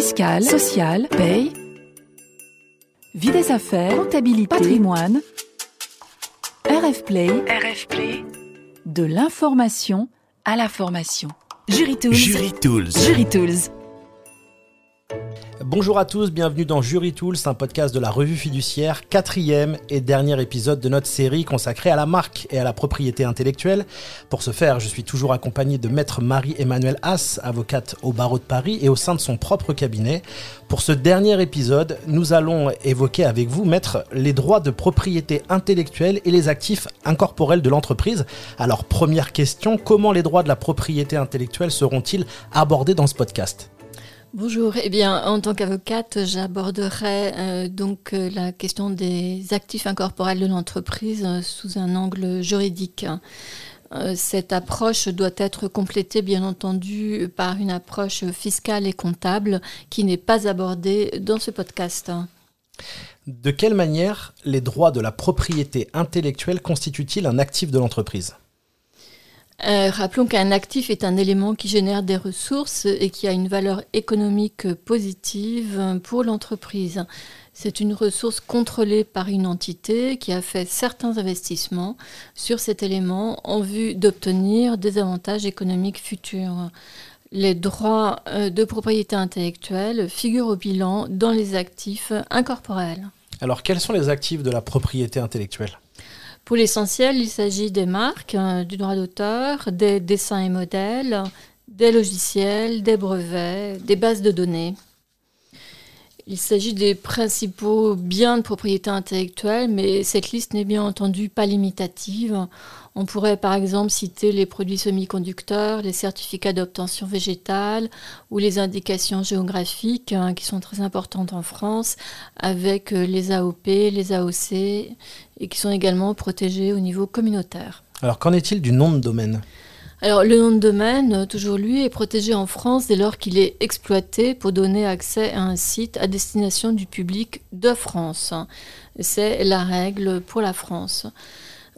fiscale, sociale, paye, vie des affaires, comptabilité, patrimoine, RF Play, RF Play, de l'information à la formation. Jury Tools. Jury Tools. Jury Tools. Bonjour à tous, bienvenue dans Jury Tools, un podcast de la revue fiduciaire, quatrième et dernier épisode de notre série consacrée à la marque et à la propriété intellectuelle. Pour ce faire, je suis toujours accompagné de maître Marie-Emmanuelle Haas, avocate au barreau de Paris et au sein de son propre cabinet. Pour ce dernier épisode, nous allons évoquer avec vous, maître, les droits de propriété intellectuelle et les actifs incorporels de l'entreprise. Alors, première question, comment les droits de la propriété intellectuelle seront-ils abordés dans ce podcast? Bonjour. Eh bien, en tant qu'avocate, j'aborderai euh, donc euh, la question des actifs incorporels de l'entreprise euh, sous un angle juridique. cette approche doit être complétée, bien entendu, par une approche fiscale et comptable qui n'est pas abordée dans ce podcast. De quelle manière les droits de la propriété intellectuelle constituent-ils un actif de l'entreprise? Euh, rappelons qu'un actif est un élément qui génère des ressources et qui a une valeur économique positive pour l'entreprise. C'est une ressource contrôlée par une entité qui a fait certains investissements sur cet élément en vue d'obtenir des avantages économiques futurs. Les droits euh, de propriété intellectuelle figurent au bilan dans les actifs incorporels. Alors quels sont les actifs de la propriété intellectuelle? Pour l'essentiel, il s'agit des marques, euh, du droit d'auteur, des dessins et modèles, des logiciels, des brevets, des bases de données. Il s'agit des principaux biens de propriété intellectuelle, mais cette liste n'est bien entendu pas limitative. On pourrait par exemple citer les produits semi-conducteurs, les certificats d'obtention végétale ou les indications géographiques hein, qui sont très importantes en France avec euh, les AOP, les AOC et qui sont également protégés au niveau communautaire. Alors qu'en est-il du nom de domaine? Alors le nom de domaine, euh, toujours lui, est protégé en France dès lors qu'il est exploité pour donner accès à un site à destination du public de France. C'est la règle pour la France.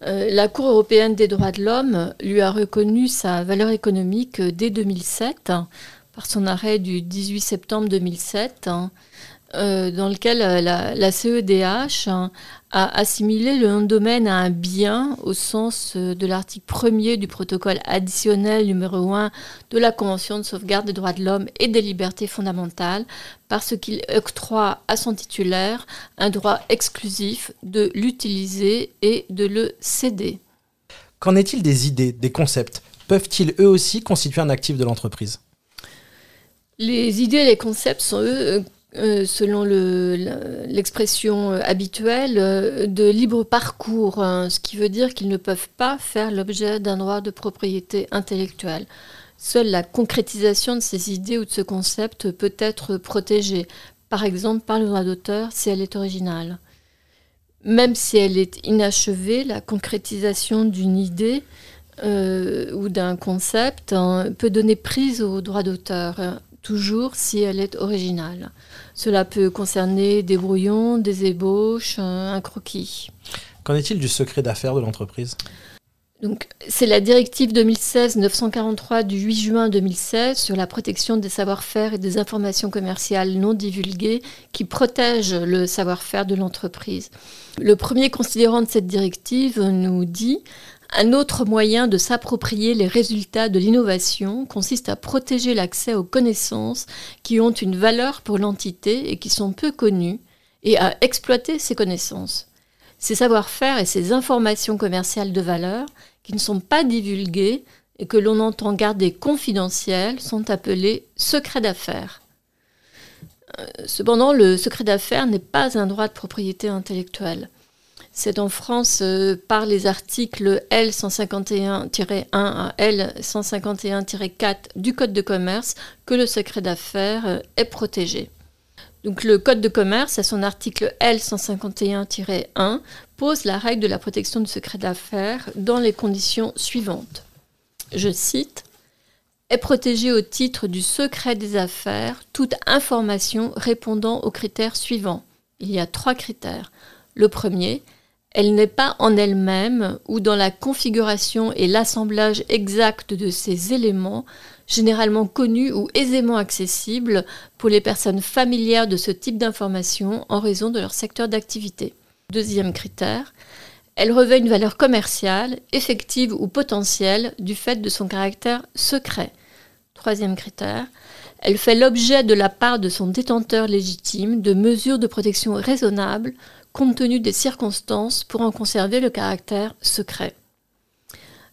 Euh, la Cour européenne des droits de l'homme lui a reconnu sa valeur économique dès 2007 par son arrêt du 18 septembre 2007 euh, dans lequel euh, la, CEDH hein, a assimilé le nom de domaine à un bien au sens euh, de l'article 1er du protocole additionnel numéro 1 de la Convention de sauvegarde des droits de l'homme et des libertés fondamentales parce qu'il octroie à son titulaire un droit exclusif de l'utiliser et de le céder. Qu'en est-il des idées, des concepts? Peuvent-ils eux aussi constituer un actif de l'entreprise? Les idées et les concepts sont eux euh, selon l'expression euh, habituelle, euh, de libre parcours, hein, ce qui veut dire qu'ils ne peuvent pas faire l'objet d'un droit de propriété intellectuelle. Seule la concrétisation de ces idées ou de ce concept peut être protégée, par exemple par le droit d'auteur si elle est originale. Même si elle est inachevée, la concrétisation d'une idée ou d'un concept hein, peut donner prise au droit d'auteur. Hein toujours si elle est originale. Cela peut concerner des brouillons, des ébauches, un croquis. Qu'en est-il du secret d'affaires de l'entreprise? Donc, c'est la directive 2016-943 du 8 juin 2016 sur la protection des savoir-faire et des informations commerciales non divulguées qui protège le savoir-faire de l'entreprise. Le premier considérant de cette directive nous dit un autre moyen de s'approprier les résultats de l'innovation consiste à protéger l'accès aux connaissances qui ont une valeur pour l'entité et qui sont peu connues, et à exploiter ces connaissances. Ces savoir-faire et ces informations commerciales de valeur qui ne sont pas divulguées et que l'on entend garder confidentielles sont appelés secrets d'affaires. Euh, cependant, le secret d'affaires n'est pas un droit de propriété intellectuelle. C'est en France euh, par les articles L151-1 à L151-4 du Code de commerce que le secret d'affaires euh, est protégé. Donc le Code de commerce, à son article L151-1, pose la règle de la protection du secret d'affaires dans les conditions suivantes. Je cite est protégée au titre du secret des affaires toute information répondant aux critères suivants. Il y a trois critères. Le premier, Elle n'est pas en elle-même ou dans la configuration et l'assemblage exact de ces éléments, généralement connus ou aisément accessibles pour les personnes familières de ce type d'information en raison de leur secteur d'activité. Deuxième critère, elle revêt une valeur commerciale, effective ou potentielle du fait de son caractère secret. Troisième critère, elle fait l'objet de la part de son détenteur légitime de mesures de protection raisonnables compte tenu des circonstances pour en conserver le caractère secret.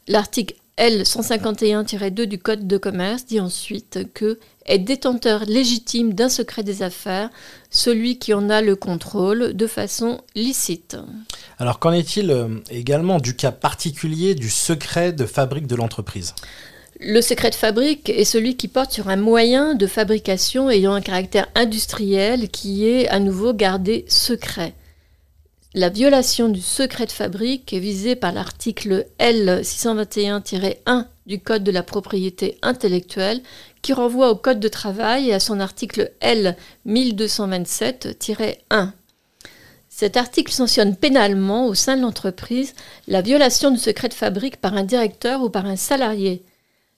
L'article L151-2 du Code de commerce dit ensuite que est détenteur légitime d'un secret des affaires celui qui en a le contrôle de façon licite. Alors qu'en est-il euh, également du cas particulier du secret de fabrique de l'entreprise? Le secret de fabrique est celui qui porte sur un moyen de fabrication ayant un caractère industriel qui est à nouveau gardé secret. La violation du secret de fabrique est visée par l'article L621-1 du Code de la propriété intellectuelle qui renvoie au Code de travail et à son article L1227-1. Cet article sanctionne pénalement au sein de l'entreprise la violation du secret de fabrique par un directeur ou par un salarié.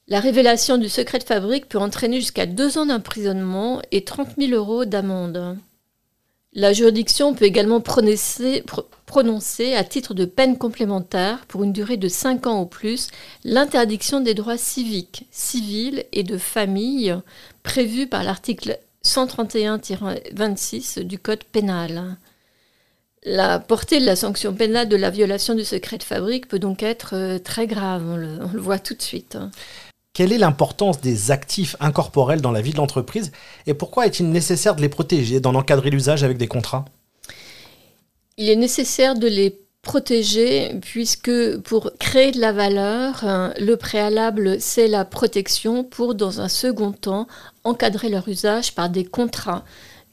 La révélation du secret de fabrique peut entraîner jusqu'à deux ans d'emprisonnement et 30 000 euros d'amende. La juridiction peut également prononcer, à titre de peine complémentaire, pour une durée de 5 ans ou plus, l'interdiction des droits civiques, civils et de famille prévus par l'article 131-26 du Code pénal. La portée de la sanction pénale de la violation du secret de fabrique peut donc être euh, très grave, on le, on le voit tout de suite. Quelle est l'importance des actifs incorporels dans la vie de l'entreprise et pourquoi est-il nécessaire de les protéger, d'en encadrer l'usage avec des contrats? Il est nécessaire de les protéger puisque pour créer de la valeur, euh, le préalable c'est la protection pour dans un second temps encadrer leur usage par des contrats.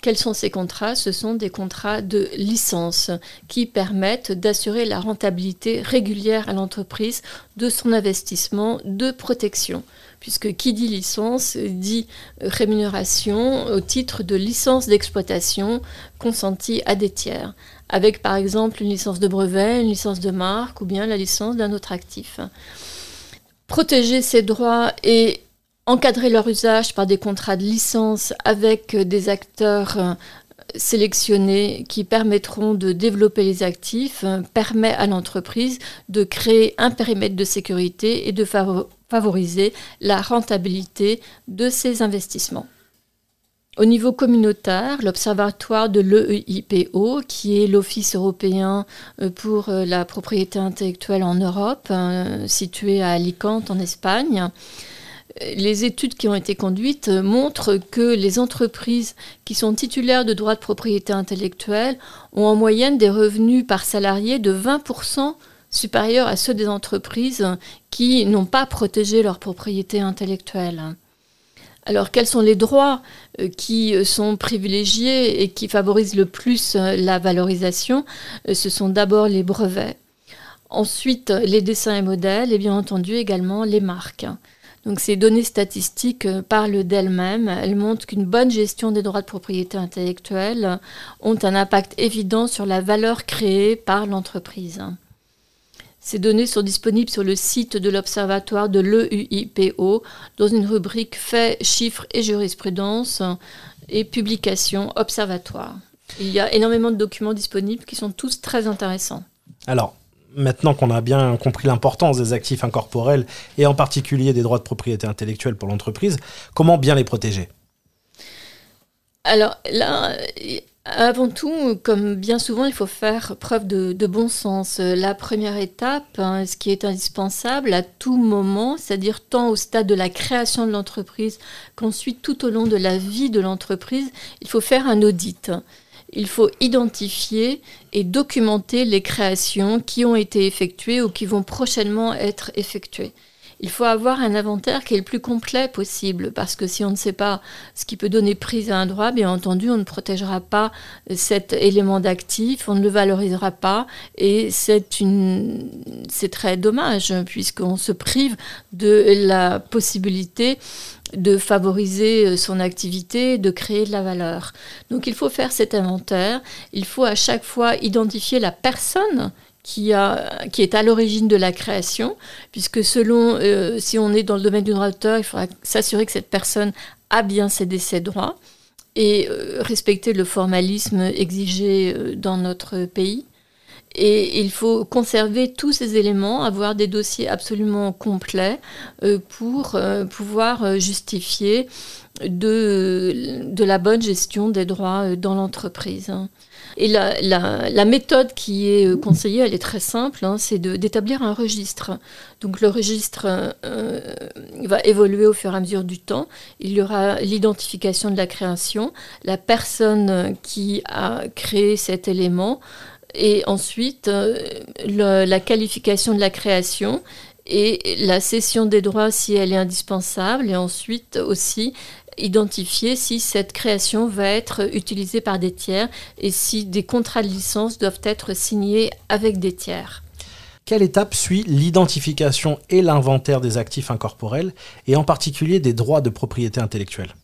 Quels sont ces contrats? Ce sont des contrats de licence qui permettent d'assurer la rentabilité régulière à l'entreprise de son investissement de protection. Puisque qui dit licence dit rémunération au titre de licence d'exploitation consentie à des tiers, avec par exemple une licence de brevet, une licence de marque ou bien la licence d'un autre actif. Protéger ces droits et encadrer leur usage par des contrats de licence avec des acteurs euh, sélectionnés qui permettront de développer les actifs euh, permet à l'entreprise de créer un périmètre de sécurité et de favoriser la rentabilité de ses investissements. Au niveau communautaire, l'Observatoire de l'EIPO, qui est l'Office européen euh, pour la propriété intellectuelle en Europe, situé à Alicante en Espagne, les études qui ont été conduites montrent que les entreprises qui sont titulaires de droits de propriété intellectuelle ont en moyenne des revenus par salarié de 20% supérieurs à ceux des entreprises qui n'ont pas protégé leur propriété intellectuelle. Alors quels sont les droits euh, qui sont privilégiés et qui favorisent le plus euh, la valorisation? Euh, Ce sont d'abord les brevets, ensuite les dessins et modèles et bien entendu également les marques. Donc ces données statistiques euh, parlent d'elles-mêmes. Elles montrent qu'une bonne gestion des droits de propriété intellectuelle ont un impact évident sur la valeur créée par l'entreprise. Ces données sont disponibles sur le site de l'Observatoire de l'EUIPO dans une rubrique Faits, chiffres et jurisprudence et publications observatoires. Il y a énormément de documents disponibles qui sont tous très intéressants. Alors, maintenant qu'on a bien compris l'importance des actifs incorporels et en particulier des droits de propriété intellectuelle pour l'entreprise, comment bien les protéger? Alors là, avant tout, comme bien souvent, il faut faire preuve de, bon sens. La première étape, hein, ce qui est indispensable à tout moment, c'est-à-dire tant au stade de la création de l'entreprise qu'ensuite tout au long de la vie de l'entreprise, il faut faire un audit il faut identifier et documenter les créations qui ont été effectuées ou qui vont prochainement être effectuées. Il faut avoir un inventaire qui est le plus complet possible, parce que si on ne sait pas ce qui peut donner prise à un droit, bien entendu, on ne protégera pas cet élément d'actif, on ne le valorisera pas, et c'est très dommage, puisqu'on se prive de la possibilité de favoriser euh, son activité, de créer de la valeur. Donc il faut faire cet inventaire, il faut à chaque fois identifier la personne qui, a, qui est à l'origine de la création, puisque selon, euh, si on est dans le domaine du droit d'auteur, il faudra s'assurer que cette personne a bien cédé ses droits et euh, respecter le formalisme exigé dans notre pays. Et il faut conserver tous ces éléments, avoir des dossiers absolument complets euh, pour pouvoir justifier de, de, la bonne gestion des droits dans l'entreprise. Et la, la, méthode qui est euh, conseillée, elle est très simple, hein, c'est d'établir un registre. Donc le registre euh, va évoluer au fur et à mesure du temps. Il y aura l'identification de la création, la personne qui a créé cet élément, et ensuite euh, la qualification de la création et la cession des droits si elle est indispensable, et ensuite aussi identifier si cette création va être utilisée par des tiers et si des contrats de licence doivent être signés avec des tiers. Quelle étape suit l'identification et l'inventaire des actifs incorporels et en particulier des droits de propriété intellectuelle?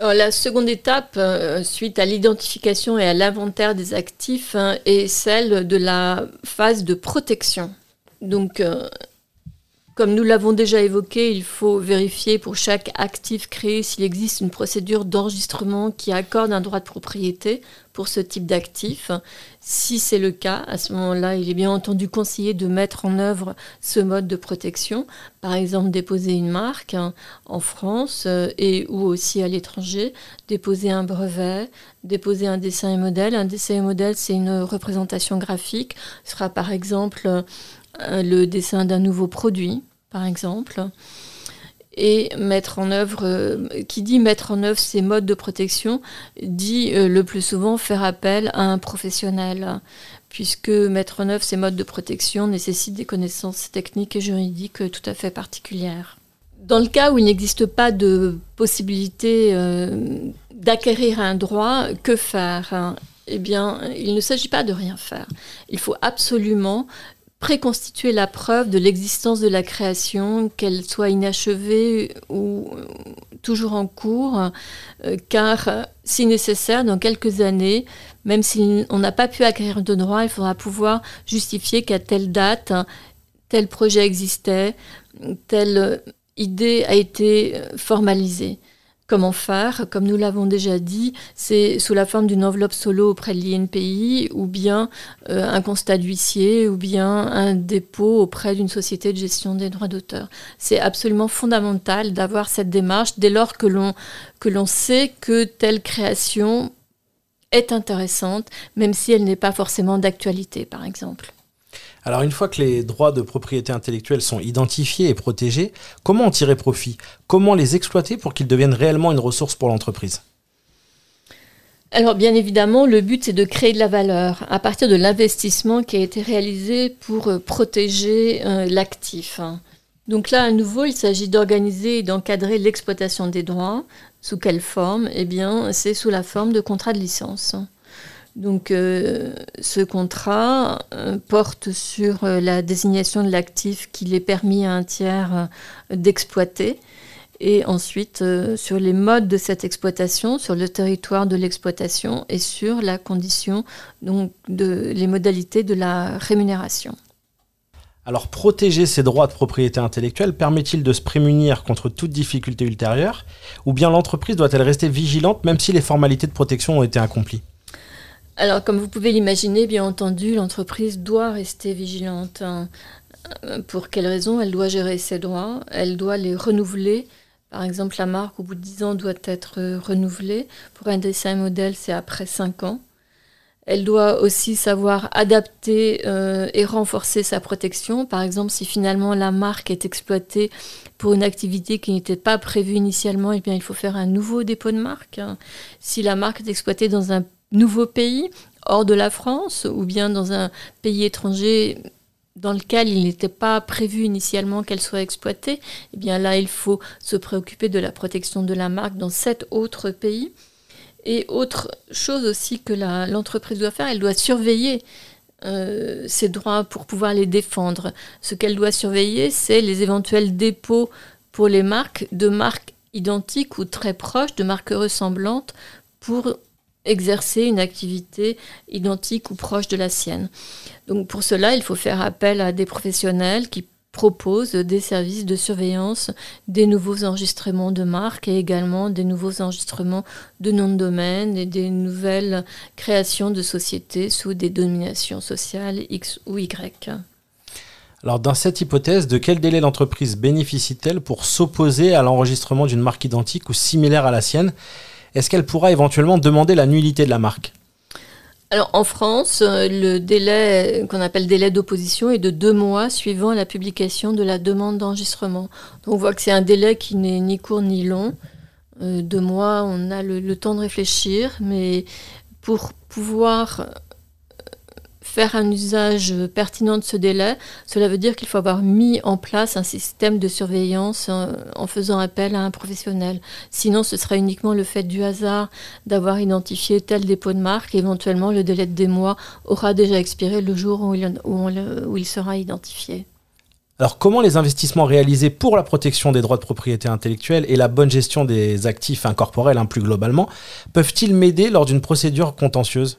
La seconde étape, euh, suite à l'identification et à l'inventaire des actifs, hein, est celle de la phase de protection. Donc, euh, comme nous l'avons déjà évoqué, il faut vérifier pour chaque actif créé s'il existe une procédure d'enregistrement qui accorde un droit de propriété pour ce type d'actif. Si c'est le cas, à ce moment-là, il est bien entendu conseillé de mettre en œuvre ce mode de protection. Par exemple, déposer une marque hein, en France euh, et ou aussi à l'étranger, déposer un brevet, déposer un dessin et modèle. Un dessin et modèle, c'est une représentation graphique. Ce sera par exemple euh, le dessin d'un nouveau produit par exemple, et mettre en œuvre, euh, qui dit mettre en œuvre ces modes de protection, dit euh, le plus souvent faire appel à un professionnel, puisque mettre en œuvre ces modes de protection nécessite des connaissances techniques et juridiques tout à fait particulières. Dans le cas où il n'existe pas de possibilité euh, d'acquérir un droit, que faire? Eh bien, il ne s'agit pas de rien faire. Il faut absolument préconstituer la preuve de l'existence de la création, qu'elle soit inachevée ou euh, toujours en cours, euh, car si nécessaire, dans quelques années, même si on n'a pas pu acquérir de droit, il faudra pouvoir justifier qu'à telle date, tel projet existait, telle idée a été formalisée. Comment faire Comme nous l'avons déjà dit, c'est sous la forme d'une enveloppe solo auprès de l'INPI, ou bien euh, un constat d'huissier, ou bien un dépôt auprès d'une société de gestion des droits d'auteur. C'est absolument fondamental d'avoir cette démarche dès lors que l'on que l'on sait que telle création est intéressante, même si elle n'est pas forcément d'actualité, par exemple. Alors une fois que les droits de propriété intellectuelle sont identifiés et protégés, comment en tirer profit? Comment les exploiter pour qu'ils deviennent réellement une ressource pour l'entreprise? Alors bien évidemment, le but c'est de créer de la valeur à partir de l'investissement qui a été réalisé pour euh, protéger euh, l'actif. Donc là, à nouveau, il s'agit d'organiser et d'encadrer l'exploitation des droits. Sous quelle forme? Eh bien, c'est sous la forme de contrats de licence. Donc euh, ce contrat euh, porte sur euh, la désignation de l'actif qu'il est permis à un tiers d'exploiter. Et ensuite sur les modes de cette exploitation, sur le territoire de l'exploitation et sur la condition, donc les modalités de la rémunération. Alors protéger ses droits de propriété intellectuelle permet-il de se prémunir contre toute difficulté ultérieure? Ou bien l'entreprise doit-elle rester vigilante même si les formalités de protection ont été accomplies? Alors, comme vous pouvez l'imaginer, bien entendu, l'entreprise doit rester vigilante. Hein. Euh, pour quelles raisons Elle doit gérer ses droits, elle doit les renouveler. Par exemple, la marque, au bout de 10 ans, doit être euh, renouvelée. Pour un dessin modèle, c'est après 5 ans. Elle doit aussi savoir adapter euh, et renforcer sa protection. Par exemple, si finalement la marque est exploitée pour une activité qui n'était pas prévue initialement, eh bien, il faut faire un nouveau dépôt de marque. Si la marque est exploitée dans un nouveau pays, hors de la France, ou bien dans un pays étranger dans lequel il n'était pas prévu initialement qu'elle soit exploitée, eh bien là, il faut se préoccuper de la protection de la marque dans cet autre pays. Et autre chose aussi que l'entreprise doit faire, elle doit surveiller euh, ses droits pour pouvoir les défendre. Ce qu'elle doit surveiller, c'est les éventuels dépôts pour les marques de marques identiques ou très proches, de marques ressemblantes, pour exercer une activité identique ou proche de la sienne. Donc pour cela, il faut faire appel à des professionnels qui proposent des services de surveillance des nouveaux enregistrements de marques et également des nouveaux enregistrements de noms de domaine et des nouvelles créations de sociétés sous des dominations sociales X ou Y. Alors dans cette hypothèse, de quel délai l'entreprise bénéficie-t-elle pour s'opposer à l'enregistrement d'une marque identique ou similaire à la sienne? Est-ce qu'elle pourra éventuellement demander la nullité de la marque? Alors en France, euh, le délai qu'on appelle délai d'opposition est de deux mois suivant la publication de la demande d'enregistrement. Donc on voit que c'est un délai qui n'est ni court ni long. Euh, deux mois, on a le, temps de réfléchir, mais pour pouvoir faire un usage pertinent de ce délai, cela veut dire qu'il faut avoir mis en place un système de surveillance en, faisant appel à un professionnel. Sinon, ce sera uniquement le fait du hasard d'avoir identifié tel dépôt de marque. éventuellement, le délai de des mois aura déjà expiré le jour où il, où il sera identifié. Alors comment les investissements réalisés pour la protection des droits de propriété intellectuelle et la bonne gestion des actifs incorporels hein, plus globalement peuvent-ils m'aider lors d'une procédure contentieuse?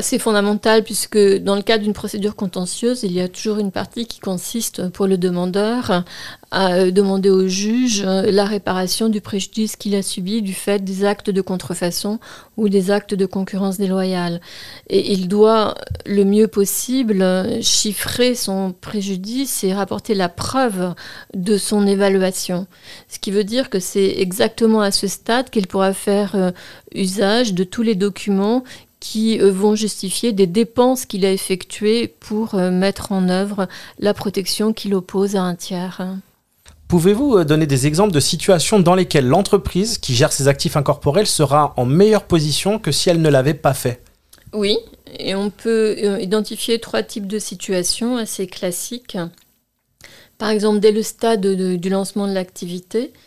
C'est fondamental puisque dans le cadre d'une procédure contentieuse, il y a toujours une partie qui consiste pour le demandeur à euh, demander au juge euh, la réparation du préjudice qu'il a subi du fait des actes de contrefaçon ou des actes de concurrence déloyale. Et il doit le mieux possible chiffrer son préjudice et rapporter la preuve de son évaluation. Ce qui veut dire que c'est exactement à ce stade qu'il pourra faire euh, usage de tous les documents qui euh, vont justifier des dépenses qu'il a effectuées pour euh, mettre en œuvre la protection qu'il oppose à un tiers. Pouvez-vous euh, donner des exemples de situations dans lesquelles l'entreprise qui gère ses actifs incorporels sera en meilleure position que si elle ne l'avait pas fait? Oui, et on peut identifier trois types de situations assez classiques. Par exemple, dès le stade du lancement de l'activité, euh,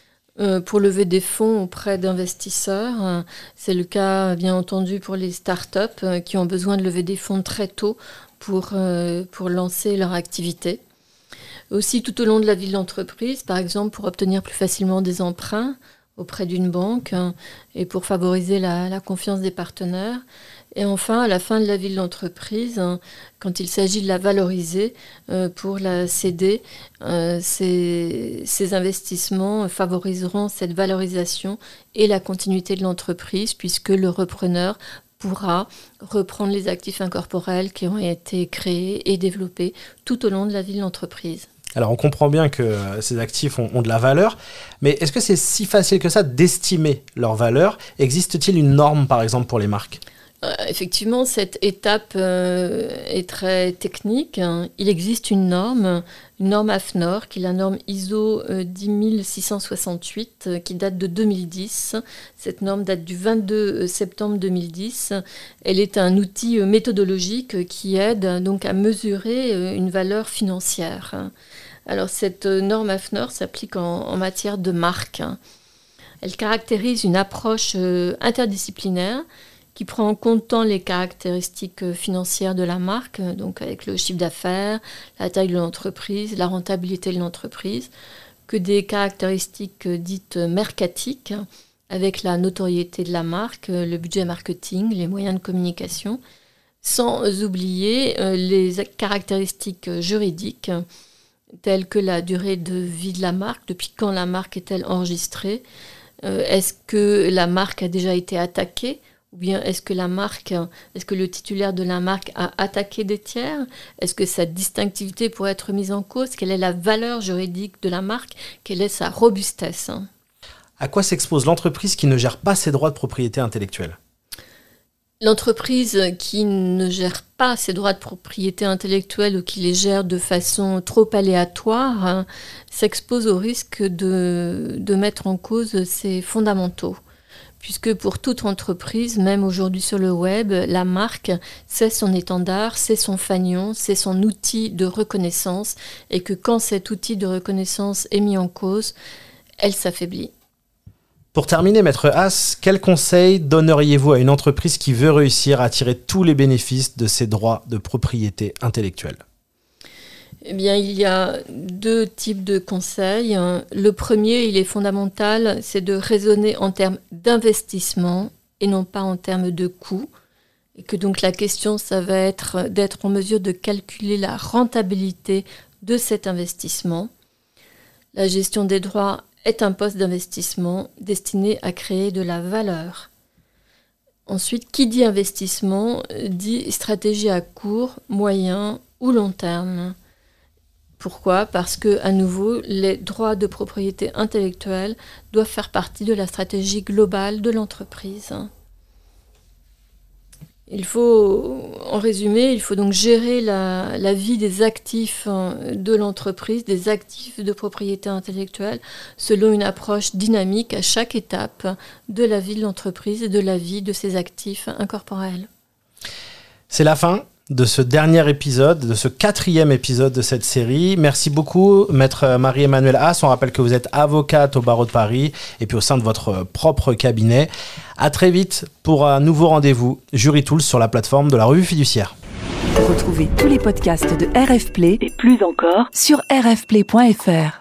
pour lever des fonds auprès d'investisseurs. C'est le cas, bien entendu, pour les startups euh, qui ont besoin de lever des fonds très tôt pour, euh, pour lancer leur activité. Aussi tout au long de la vie de l'entreprise, par exemple, pour obtenir plus facilement des emprunts auprès d'une banque et pour favoriser la confiance des partenaires. Et enfin, à la fin de la vie de l'entreprise, hein, quand il s'agit de la valoriser euh, pour la céder, euh, ces, investissements favoriseront cette valorisation et la continuité de l'entreprise puisque le repreneur pourra reprendre les actifs incorporels qui ont été créés et développés tout au long de la vie de l'entreprise. Alors on comprend bien que euh, ces actifs ont, de la valeur, mais est-ce que c'est si facile que ça d'estimer leur valeur? Existe-t-il une norme par exemple pour les marques? Effectivement, cette étape euh, est très technique. Hein. Il existe une norme, une norme AFNOR, qui est la norme ISO 10668, euh, qui date de 2010. Cette norme date du 22 septembre 2010. Elle est un outil méthodologique qui aide donc à mesurer une valeur financière. Alors cette norme AFNOR s'applique en, matière de marque. Elle caractérise une approche interdisciplinaire qui prend en compte tant les caractéristiques euh, financières de la marque, euh, donc avec le chiffre d'affaires, la taille de l'entreprise, la rentabilité de l'entreprise, que des caractéristiques euh, dites mercatiques, avec la notoriété de la marque, le budget marketing, les moyens de communication, sans oublier les caractéristiques juridiques telles que la durée de vie de la marque, depuis quand la marque est-elle enregistrée, est-ce que la marque a déjà été attaquée ou bien est-ce que la marque, est-ce que le titulaire de la marque a attaqué des tiers? Est-ce que sa distinctivité pourrait être mise en cause? Quelle est la valeur juridique de la marque? Quelle est sa robustesse? À quoi s'expose l'entreprise qui ne gère pas ses droits de propriété intellectuelle? L'entreprise qui ne gère pas ses droits de propriété intellectuelle ou qui les gère de façon trop aléatoire hein, s'expose au risque de, de mettre en cause ses fondamentaux puisque pour toute entreprise, même aujourd'hui sur le web, la marque, c'est son étendard, c'est son fanion, c'est son outil de reconnaissance, et que quand cet outil de reconnaissance est mis en cause, elle s'affaiblit. Pour terminer, Maître Haas, quel conseil donneriez-vous à une entreprise qui veut réussir à tirer tous les bénéfices de ses droits de propriété intellectuelle? Eh bien, il y a deux types de conseils. Le premier, il est fondamental, c'est de raisonner en termes d'investissement et non pas en termes de coût. Et que donc la question, ça va être d'être en mesure de calculer la rentabilité de cet investissement. La gestion des droits est un poste d'investissement destiné à créer de la valeur. Ensuite, qui dit investissement dit stratégie à court, moyen ou long terme. Pourquoi Parce que, à nouveau, les droits de propriété intellectuelle doivent faire partie de la stratégie globale de l'entreprise. Il faut, en résumé, il faut donc gérer la, vie des actifs hein, de l'entreprise, des actifs de propriété intellectuelle, selon une approche dynamique à chaque étape de la vie de l'entreprise et de la vie de ses actifs incorporels. C'est la fin de ce dernier épisode, de ce quatrième épisode de cette série. Merci beaucoup, maître Marie-Emmanuelle Haas. On rappelle que vous êtes avocate au barreau de Paris et puis au sein de votre propre cabinet. À très vite pour un nouveau rendez-vous Jury Tools sur la plateforme de la revue fiduciaire. Retrouvez tous les podcasts de RF et plus encore sur rfplay.fr.